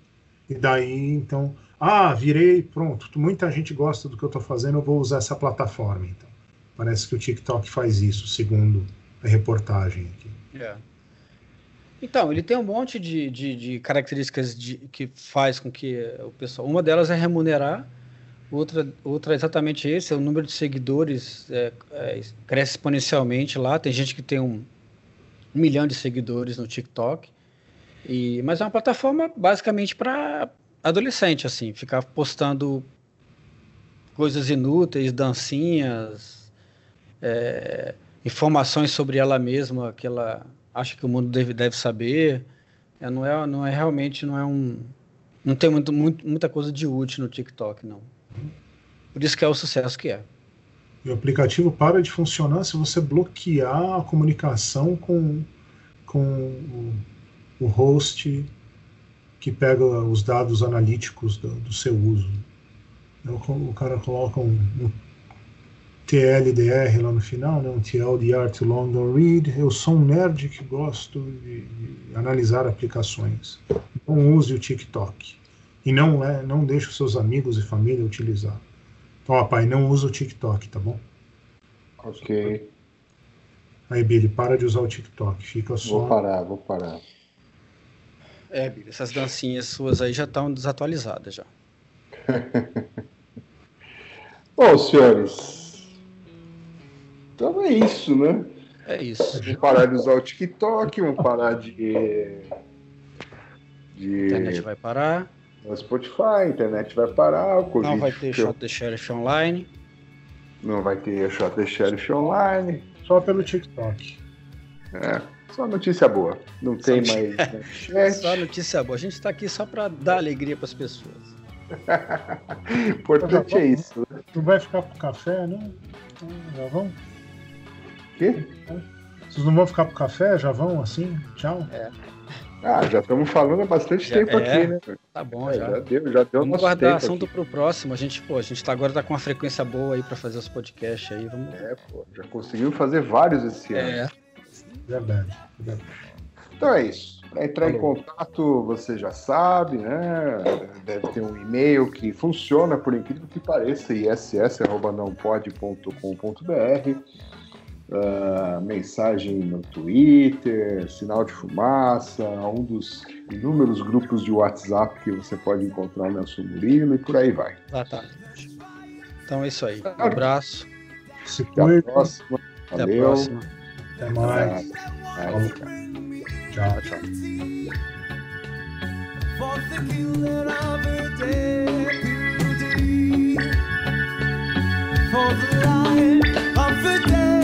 E daí, então, ah, virei, pronto, muita gente gosta do que eu estou fazendo, eu vou usar essa plataforma. Então, parece que o TikTok faz isso, segundo a reportagem aqui. Yeah. Então, ele tem um monte de, de, de características de, que faz com que o pessoal. Uma delas é remunerar, outra, outra é exatamente esse: é o número de seguidores é, é, cresce exponencialmente lá. Tem gente que tem um, milhão de seguidores no TikTok. E, mas é uma plataforma basicamente para adolescente, assim, ficar postando coisas inúteis, dancinhas, é, informações sobre ela mesma, aquela acha que o mundo deve, deve saber. É, não, é, não é realmente, não é um. Não tem muito, muito, muita coisa de útil no TikTok, não. Por isso que é o sucesso que é. E o aplicativo para de funcionar se você bloquear a comunicação com, com o, o host que pega os dados analíticos do, do seu uso. O cara coloca um, um TLDR lá no final, né, um TLDR to London Read. Eu sou um nerd que gosto de, de analisar aplicações. Não use o TikTok. E não, é, não deixe os seus amigos e família utilizar. Então, papai, não usa o TikTok, tá bom? Ok. Aí, Billy, para de usar o TikTok. Fica só. Vou parar, vou parar. É, Billy, essas dancinhas suas aí já estão desatualizadas já. Bom, senhores, então é isso, né? É isso. Vamos parar de usar o TikTok, vamos parar de. de... A internet vai parar. O Spotify, a internet vai parar. O COVID Não vai ter Shot the Sheriff online. Não vai ter Shot the Sheriff online. Só pelo TikTok. É, só notícia boa. Não só tem mais. Né? só notícia boa. A gente está aqui só para dar alegria para as pessoas. Importante é isso. Né? Tu vai ficar pro café, né? Então, já vamos? Quê? Vocês não vão ficar pro café? Já vão assim? Tchau? É. Ah, já estamos falando há bastante já, tempo é, aqui, né? Tá bom, é, já. Já deu, já deu Vamos guardar assunto aqui. pro próximo. A gente, pô, a gente tá, agora tá com uma frequência boa aí para fazer os podcasts aí. Vamos... É, pô, já conseguimos fazer vários esse é. ano. Verdade, verdade. Então é isso. Para entrar Falou. em contato, você já sabe, né? Deve ter um e-mail que funciona, por incrível que pareça, iss.nãopode.com.br uh, mensagem no Twitter, sinal de fumaça, um dos inúmeros grupos de WhatsApp que você pode encontrar no Nelson Murilo e por aí vai. Exatamente. Então é isso aí. Um abraço. Se Até a próxima. Até a próxima. Até mais. Tchau. Tchau. for the killer of a deputy, for the life